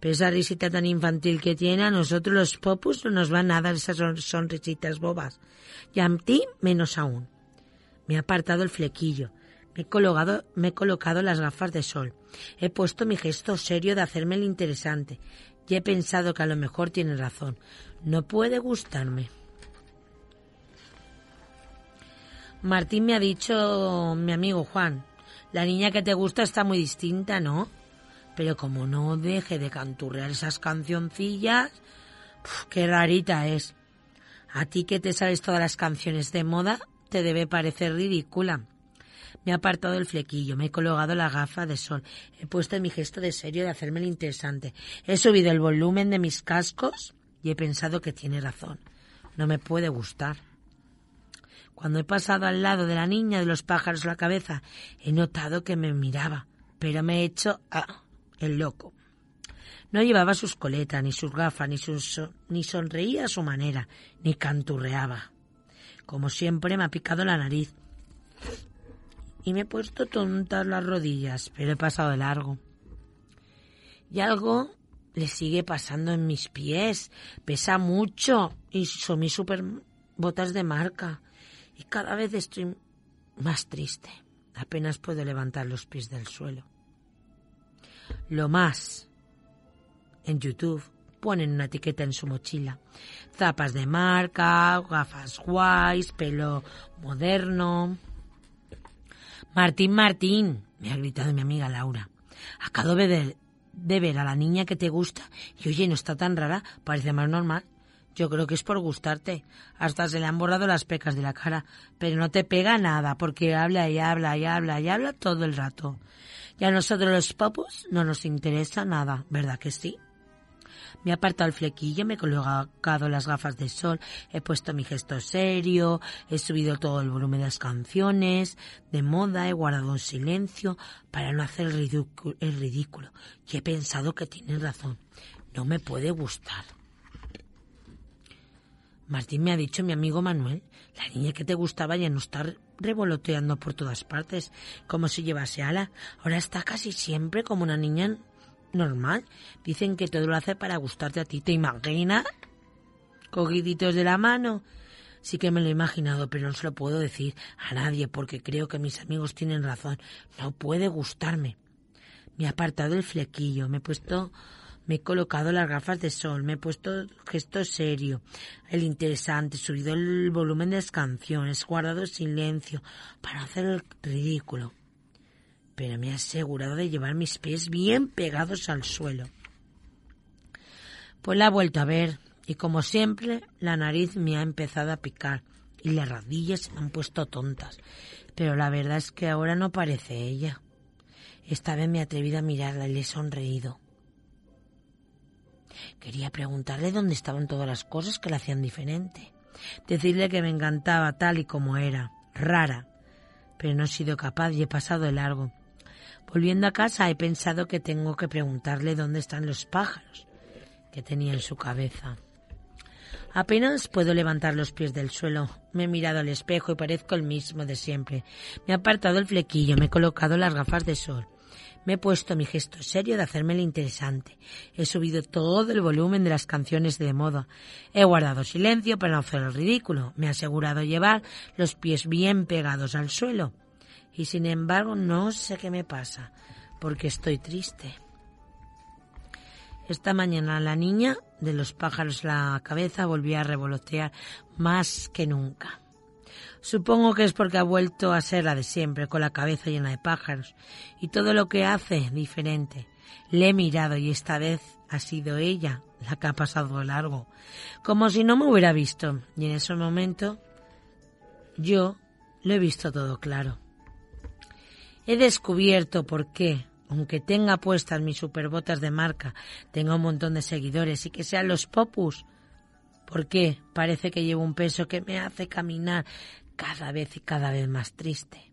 Pero esa risita tan infantil que tiene, a nosotros los popus no nos van nada esas son- sonrisitas bobas. Y a ti menos aún. Me ha apartado el flequillo. Me he, colocado, me he colocado las gafas de sol. He puesto mi gesto serio de hacerme el interesante. Y he pensado que a lo mejor tiene razón. No puede gustarme. Martín me ha dicho mi amigo Juan, la niña que te gusta está muy distinta, ¿no? Pero como no deje de canturrear esas cancioncillas, qué rarita es. A ti que te sabes todas las canciones de moda, te debe parecer ridícula. Me he apartado el flequillo, me he colocado la gafa de sol, he puesto mi gesto de serio de hacerme el interesante, he subido el volumen de mis cascos y he pensado que tiene razón. No me puede gustar. Cuando he pasado al lado de la niña de los pájaros la cabeza, he notado que me miraba, pero me he hecho ah, el loco. No llevaba sus coletas, ni sus gafas, ni, sus, ni sonreía a su manera, ni canturreaba. Como siempre me ha picado la nariz y me he puesto tontas las rodillas, pero he pasado de largo. Y algo le sigue pasando en mis pies. Pesa mucho y son mis super botas de marca. Y cada vez estoy más triste. Apenas puedo levantar los pies del suelo. Lo más. En YouTube ponen una etiqueta en su mochila. Zapas de marca, gafas guays, pelo moderno. Martín, Martín, me ha gritado mi amiga Laura. Acabo de ver, de ver a la niña que te gusta y oye, no está tan rara, parece más normal. Yo creo que es por gustarte. Hasta se le han borrado las pecas de la cara, pero no te pega nada porque habla y habla y habla y habla todo el rato. Y a nosotros los popos no nos interesa nada, ¿verdad que sí? Me he apartado el flequillo, me he colocado las gafas de sol, he puesto mi gesto serio, he subido todo el volumen de las canciones, de moda, he guardado un silencio para no hacer el ridículo, el ridículo. Y he pensado que tiene razón. No me puede gustar. Martín me ha dicho mi amigo Manuel, la niña que te gustaba ya no está revoloteando por todas partes, como si llevase ala. Ahora está casi siempre como una niña normal. Dicen que todo lo hace para gustarte a ti. ¿Te imaginas? Cogiditos de la mano. Sí que me lo he imaginado, pero no se lo puedo decir a nadie porque creo que mis amigos tienen razón. No puede gustarme. Me he apartado el flequillo, me he puesto, me he colocado las gafas de sol, me he puesto gesto serio, el interesante, subido el volumen de las canciones, guardado silencio para hacer el ridículo pero me he asegurado de llevar mis pies bien pegados al suelo. Pues la he vuelto a ver y como siempre la nariz me ha empezado a picar y las rodillas se me han puesto tontas. Pero la verdad es que ahora no parece ella. Esta vez me he atrevido a mirarla y le he sonreído. Quería preguntarle dónde estaban todas las cosas que la hacían diferente. Decirle que me encantaba tal y como era, rara. Pero no he sido capaz y he pasado de largo. Volviendo a casa he pensado que tengo que preguntarle dónde están los pájaros que tenía en su cabeza. Apenas puedo levantar los pies del suelo. Me he mirado al espejo y parezco el mismo de siempre. Me he apartado el flequillo, me he colocado las gafas de sol. Me he puesto mi gesto serio de hacerme el interesante. He subido todo el volumen de las canciones de moda. He guardado silencio para no hacer el ridículo. Me he asegurado llevar los pies bien pegados al suelo. Y sin embargo no sé qué me pasa, porque estoy triste. Esta mañana la niña de los pájaros la cabeza volvió a revolotear más que nunca. Supongo que es porque ha vuelto a ser la de siempre, con la cabeza llena de pájaros, y todo lo que hace diferente. Le he mirado y esta vez ha sido ella la que ha pasado largo, como si no me hubiera visto, y en ese momento yo lo he visto todo claro. He descubierto por qué aunque tenga puestas mis superbotas de marca, tenga un montón de seguidores y que sean los popus. ¿Por qué? Parece que llevo un peso que me hace caminar cada vez y cada vez más triste.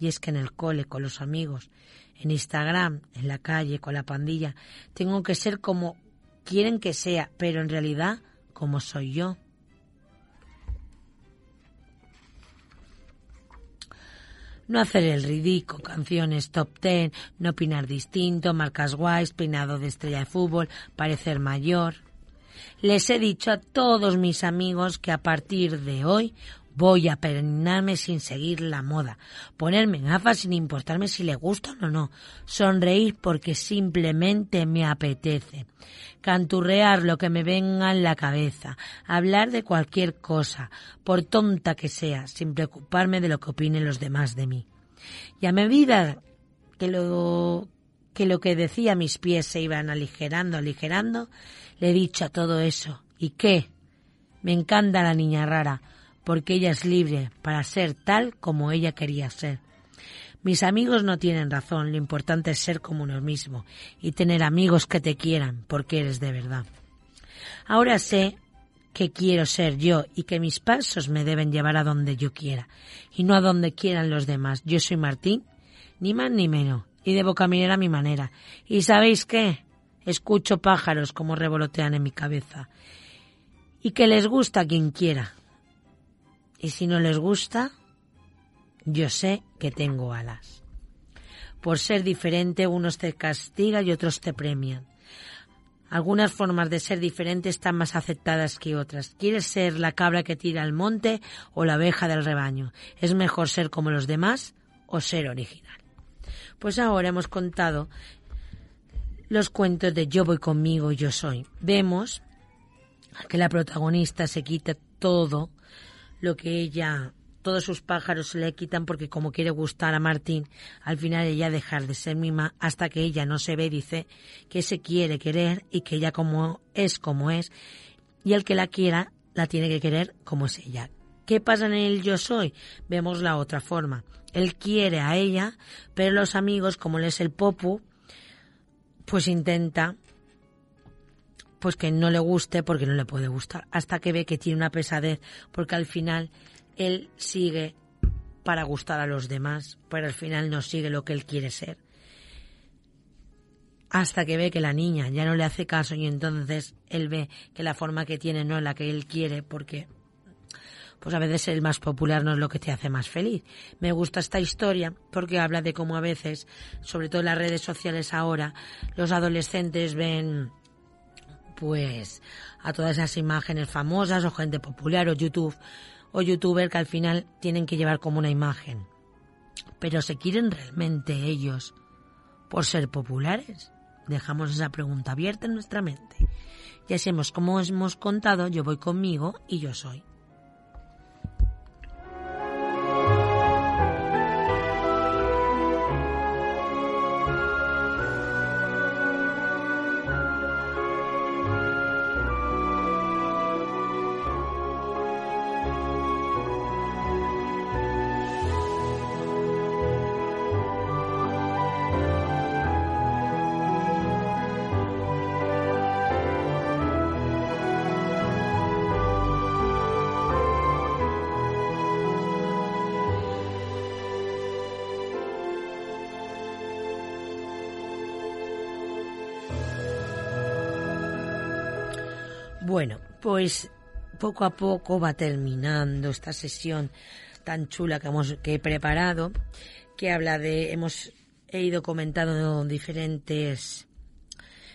Y es que en el cole, con los amigos, en Instagram, en la calle, con la pandilla, tengo que ser como quieren que sea, pero en realidad como soy yo. No hacer el ridículo, canciones top ten, no opinar distinto, marcas guays, peinado de estrella de fútbol, parecer mayor. Les he dicho a todos mis amigos que a partir de hoy voy a peinarme sin seguir la moda, ponerme gafas sin importarme si le gustan o no, sonreír porque simplemente me apetece, canturrear lo que me venga en la cabeza, hablar de cualquier cosa, por tonta que sea, sin preocuparme de lo que opinen los demás de mí. Y a medida que lo que lo que decía mis pies se iban aligerando, aligerando, le he dicho a todo eso. ¿Y qué? Me encanta la niña rara, porque ella es libre para ser tal como ella quería ser. Mis amigos no tienen razón, lo importante es ser como uno mismo y tener amigos que te quieran porque eres de verdad. Ahora sé que quiero ser yo y que mis pasos me deben llevar a donde yo quiera y no a donde quieran los demás. Yo soy Martín, ni más ni menos, y debo caminar a mi manera. ¿Y sabéis qué? Escucho pájaros como revolotean en mi cabeza. Y que les gusta a quien quiera. Y si no les gusta, yo sé que tengo alas. Por ser diferente, unos te castigan y otros te premian. Algunas formas de ser diferente están más aceptadas que otras. ¿Quieres ser la cabra que tira al monte o la abeja del rebaño? ¿Es mejor ser como los demás o ser original? Pues ahora hemos contado los cuentos de Yo voy conmigo yo soy. Vemos que la protagonista se quita todo lo que ella, todos sus pájaros se le quitan porque como quiere gustar a Martín, al final ella dejar de ser mima hasta que ella no se ve, dice que se quiere querer y que ella como es como es y el que la quiera la tiene que querer como es ella. ¿Qué pasa en el yo soy? Vemos la otra forma. Él quiere a ella, pero los amigos, como él es el popu, pues intenta pues que no le guste porque no le puede gustar, hasta que ve que tiene una pesadez, porque al final él sigue para gustar a los demás, pero al final no sigue lo que él quiere ser. Hasta que ve que la niña ya no le hace caso y entonces él ve que la forma que tiene no es la que él quiere porque pues a veces el más popular no es lo que te hace más feliz. Me gusta esta historia porque habla de cómo a veces, sobre todo en las redes sociales ahora, los adolescentes ven pues a todas esas imágenes famosas o gente popular o YouTube o youtuber que al final tienen que llevar como una imagen. Pero ¿se quieren realmente ellos por ser populares? Dejamos esa pregunta abierta en nuestra mente. Y así hemos, como hemos contado, yo voy conmigo y yo soy. Pues poco a poco va terminando esta sesión tan chula que hemos que he preparado, que habla de hemos he ido comentando diferentes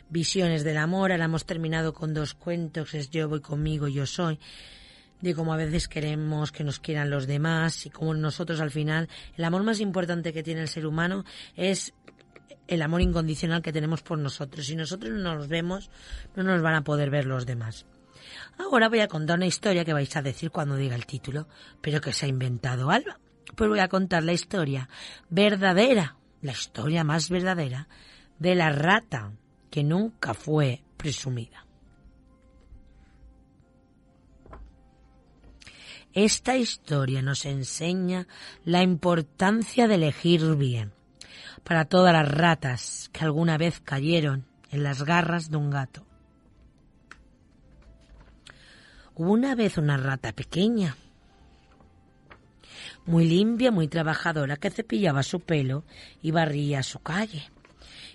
visiones del amor, ahora hemos terminado con dos cuentos, es yo voy conmigo, yo soy, de cómo a veces queremos que nos quieran los demás y cómo nosotros al final, el amor más importante que tiene el ser humano es el amor incondicional que tenemos por nosotros. Si nosotros no nos vemos, no nos van a poder ver los demás. Ahora voy a contar una historia que vais a decir cuando diga el título, pero que se ha inventado Alba. Pues voy a contar la historia verdadera, la historia más verdadera, de la rata que nunca fue presumida. Esta historia nos enseña la importancia de elegir bien para todas las ratas que alguna vez cayeron en las garras de un gato. Una vez una rata pequeña, muy limpia, muy trabajadora, que cepillaba su pelo y barría su calle.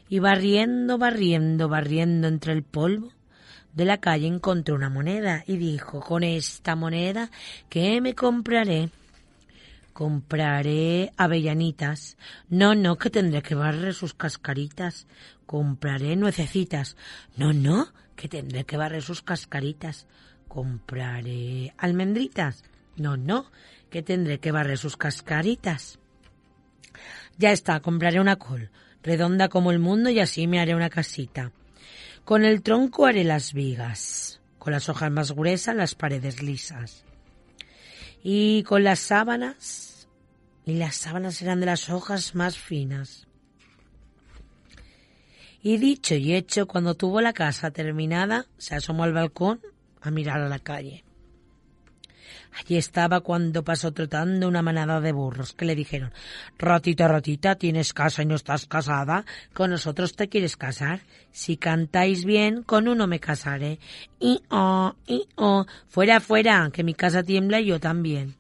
Y barriendo, barriendo, barriendo entre el polvo de la calle encontró una moneda y dijo, con esta moneda, ¿qué me compraré? Compraré avellanitas. No, no, que tendré que barrer sus cascaritas. Compraré nuececitas. No, no, que tendré que barrer sus cascaritas. Compraré almendritas. No, no, que tendré que barrer sus cascaritas. Ya está, compraré una col, redonda como el mundo y así me haré una casita. Con el tronco haré las vigas, con las hojas más gruesas las paredes lisas. Y con las sábanas, y las sábanas serán de las hojas más finas. Y dicho y hecho, cuando tuvo la casa terminada, se asomó al balcón a mirar a la calle. Allí estaba cuando pasó trotando una manada de burros que le dijeron Ratita, ratita, tienes casa y no estás casada, con nosotros te quieres casar. Si cantáis bien, con uno me casaré. Y oh, y oh, fuera, fuera, que mi casa tiembla y yo también.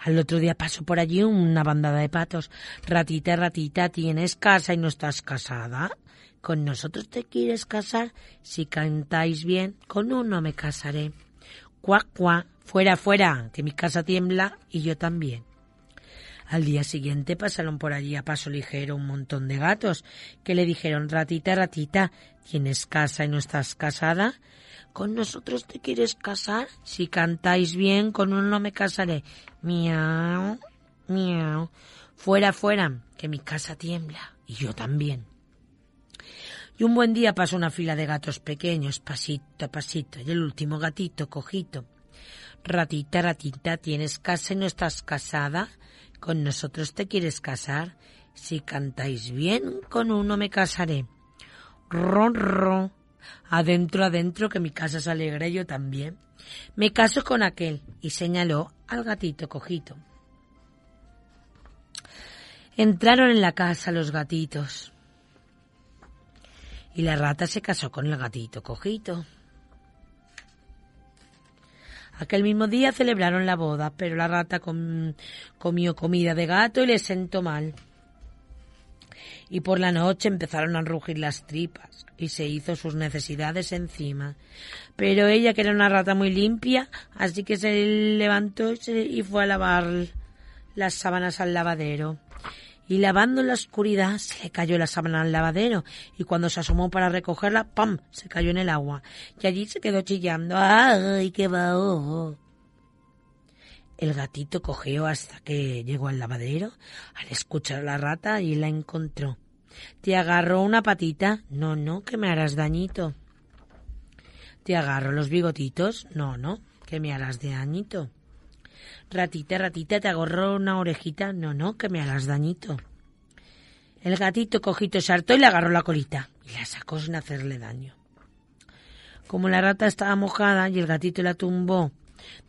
Al otro día pasó por allí una bandada de patos. Ratita, ratita, tienes casa y no estás casada. ¿Con nosotros te quieres casar? Si cantáis bien, con uno me casaré. Cuac, cuac, fuera, fuera, que mi casa tiembla y yo también. Al día siguiente pasaron por allí a paso ligero un montón de gatos que le dijeron, ratita, ratita, ¿tienes casa y no estás casada? ¿Con nosotros te quieres casar? Si cantáis bien, con uno me casaré. Miau, miau. Fuera, fuera, que mi casa tiembla y yo también. Y un buen día pasó una fila de gatos pequeños, pasito a pasito, y el último gatito, cojito. Ratita, ratita, ¿tienes casa y no estás casada? ¿Con nosotros te quieres casar? Si cantáis bien, con uno me casaré. Ron, ron. Adentro, adentro, que mi casa se alegra yo también. Me caso con aquel, y señaló al gatito cojito. Entraron en la casa los gatitos. Y la rata se casó con el gatito cojito. Aquel mismo día celebraron la boda, pero la rata com- comió comida de gato y le sentó mal. Y por la noche empezaron a rugir las tripas y se hizo sus necesidades encima. Pero ella, que era una rata muy limpia, así que se levantó y fue a lavar las sábanas al lavadero. Y lavando en la oscuridad se le cayó la sábana al lavadero y cuando se asomó para recogerla, ¡pam! se cayó en el agua. Y allí se quedó chillando. ¡Ay, qué vaho! El gatito cojeó hasta que llegó al lavadero. Al escuchar a la rata y la encontró. ¿Te agarró una patita? No, no, que me harás dañito. ¿Te agarro los bigotitos? No, no, que me harás dañito. Ratita, ratita, te agarró una orejita. No, no, que me harás dañito. El gatito cojito se hartó y le agarró la colita y la sacó sin hacerle daño. Como la rata estaba mojada y el gatito la tumbó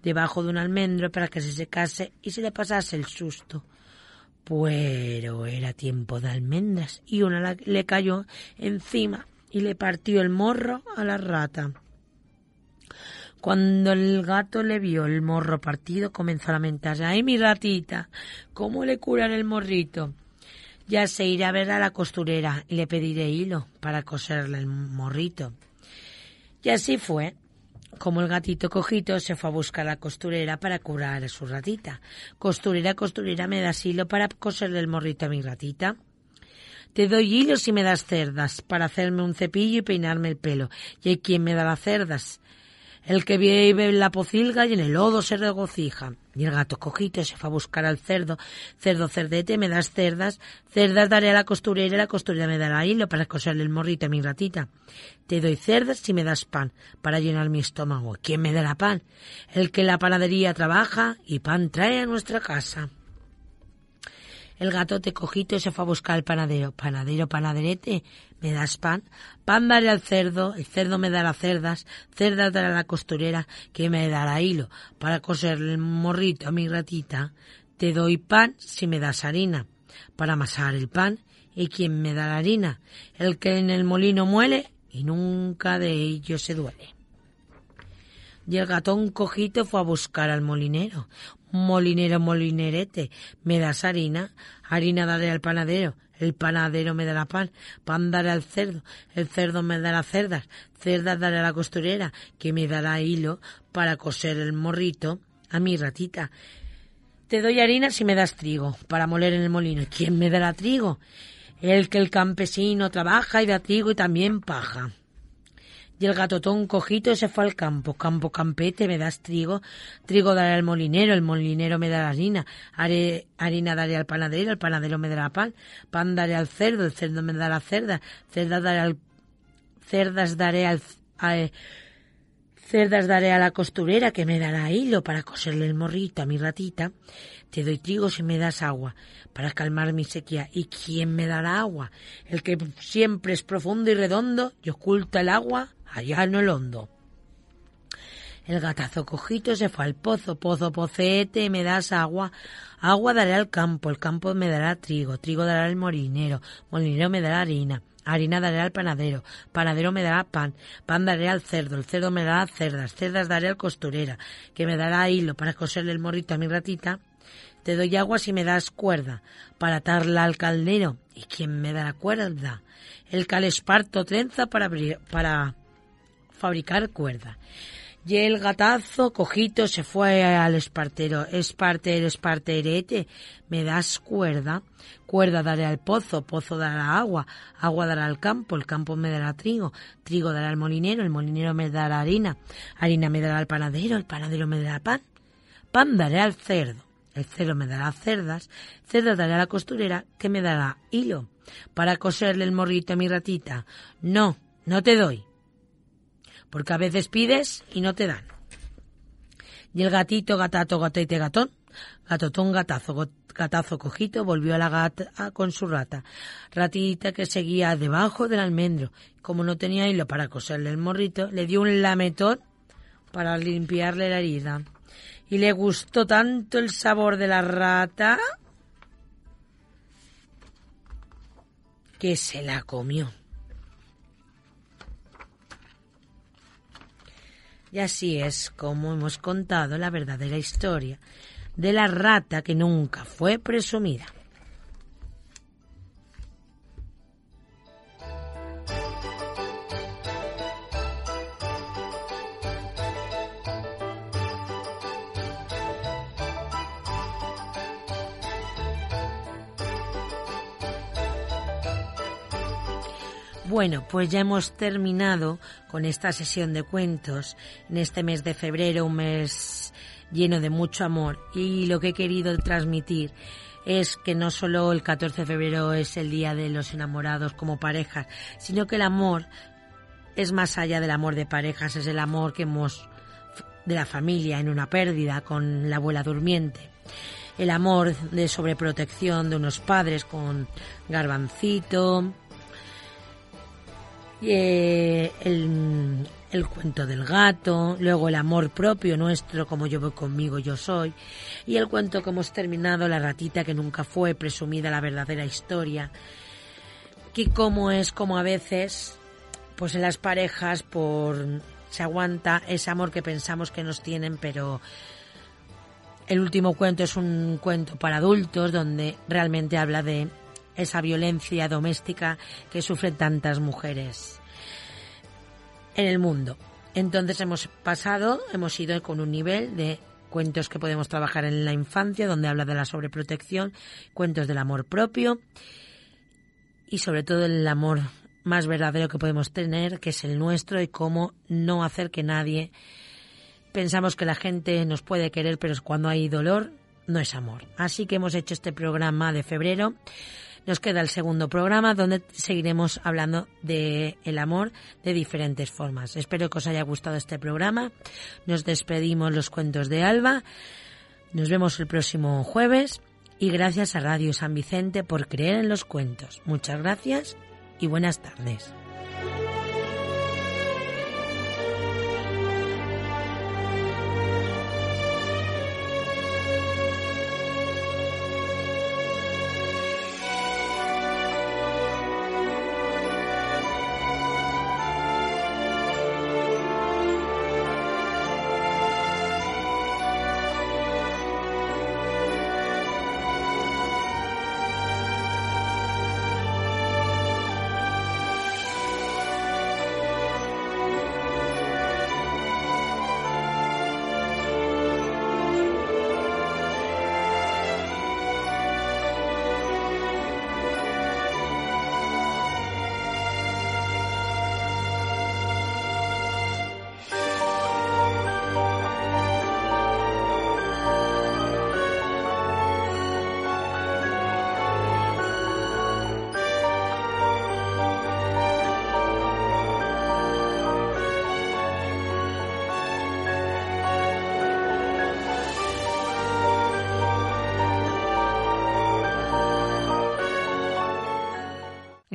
debajo de un almendro para que se secase y se le pasase el susto. Pero era tiempo de almendras y una le cayó encima y le partió el morro a la rata. Cuando el gato le vio el morro partido, comenzó a lamentarse. ¡Ay, mi ratita! ¿Cómo le curan el morrito? Ya se irá a ver a la costurera y le pediré hilo para coserle el morrito. Y así fue. Como el gatito cojito se fue a buscar a la costurera para curar a su ratita. Costurera, costurera, ¿me das hilo para coserle el morrito a mi ratita? Te doy hilo si me das cerdas para hacerme un cepillo y peinarme el pelo. ¿Y hay quien me da las cerdas? El que vive en la pocilga y en el lodo se regocija. Y el gato cojito se fue a buscar al cerdo. Cerdo, cerdete, me das cerdas. Cerdas daré a la costurera y la costurera me dará hilo para coserle el morrito a mi ratita. Te doy cerdas si me das pan para llenar mi estómago. ¿Quién me dará pan? El que en la panadería trabaja y pan trae a nuestra casa. El gatote cojito se fue a buscar al panadero. Panadero, panaderete, ¿me das pan? Pan daré al cerdo, el cerdo me dará cerdas, cerdas dará la costurera, que me dará hilo para coserle el morrito a mi ratita. Te doy pan si me das harina. para amasar el pan. ¿Y quién me da la harina? El que en el molino muele y nunca de ello se duele. Y el gatón cojito fue a buscar al molinero. Molinero, molinerete, ¿me das harina? Harina daré al panadero. El panadero me dará pan, pan daré al cerdo, el cerdo me dará cerdas, cerdas daré a la costurera, que me dará hilo para coser el morrito a mi ratita. Te doy harina si me das trigo para moler en el molino. ¿Y quién me dará trigo? El que el campesino trabaja y da trigo y también paja. Y el gatotón cojito se fue al campo. Campo campete, me das trigo. Trigo daré al molinero, el molinero me dará harina. Haré, harina daré al panadero, el panadero me dará pan. Pan daré al cerdo, el cerdo me dará cerda. Cerdas daré al, cerdas daré al, a- cerdas daré a la costurera que me dará hilo para coserle el morrito a mi ratita. Te doy trigo si me das agua para calmar mi sequía. ¿Y quién me dará agua? El que siempre es profundo y redondo y oculta el agua allá en el hondo. El gatazo cojito se fue al pozo, pozo, pocete, me das agua. Agua daré al campo, el campo me dará trigo, trigo dará al molinero, molinero me dará harina, harina daré al panadero, panadero me dará pan, pan daré al cerdo, el cerdo me dará cerdas, cerdas daré al costurera, que me dará hilo para coserle el morrito a mi ratita. Te doy agua si me das cuerda, para atarla al caldero. ¿Y quién me dará cuerda? El calesparto trenza para, abrir- para fabricar cuerda. Y el gatazo cojito se fue al espartero. Espartero, esparterete, ¿me das cuerda? Cuerda daré al pozo, pozo dará agua, agua dará al campo, el campo me dará trigo, trigo dará al molinero, el molinero me dará harina, harina me dará al panadero, el panadero me dará pan, pan daré al cerdo, el cerdo me dará cerdas, cerdo daré a la costurera, que me dará hilo, para coserle el morrito a mi ratita. No, no te doy porque a veces pides y no te dan. Y el gatito, gatato, gatete, gatón, gatotón, gatazo, gatazo, cojito, volvió a la gata con su rata. Ratita que seguía debajo del almendro. Como no tenía hilo para coserle el morrito, le dio un lametón para limpiarle la herida. Y le gustó tanto el sabor de la rata que se la comió. Y así es como hemos contado la verdadera historia de la rata que nunca fue presumida. Bueno, pues ya hemos terminado con esta sesión de cuentos en este mes de febrero, un mes lleno de mucho amor. Y lo que he querido transmitir es que no solo el 14 de febrero es el día de los enamorados como parejas, sino que el amor es más allá del amor de parejas, es el amor que hemos de la familia en una pérdida con la abuela durmiente. El amor de sobreprotección de unos padres con garbancito, eh, el, el cuento del gato, luego el amor propio nuestro, como yo voy conmigo, yo soy, y el cuento que hemos terminado, la ratita que nunca fue presumida la verdadera historia, que como es como a veces, pues en las parejas por se aguanta ese amor que pensamos que nos tienen, pero el último cuento es un cuento para adultos donde realmente habla de esa violencia doméstica que sufren tantas mujeres en el mundo. Entonces hemos pasado, hemos ido con un nivel de cuentos que podemos trabajar en la infancia, donde habla de la sobreprotección, cuentos del amor propio y sobre todo el amor más verdadero que podemos tener, que es el nuestro y cómo no hacer que nadie pensamos que la gente nos puede querer, pero cuando hay dolor no es amor. Así que hemos hecho este programa de febrero. Nos queda el segundo programa donde seguiremos hablando de el amor de diferentes formas. Espero que os haya gustado este programa. Nos despedimos los cuentos de Alba. Nos vemos el próximo jueves y gracias a Radio San Vicente por creer en los cuentos. Muchas gracias y buenas tardes.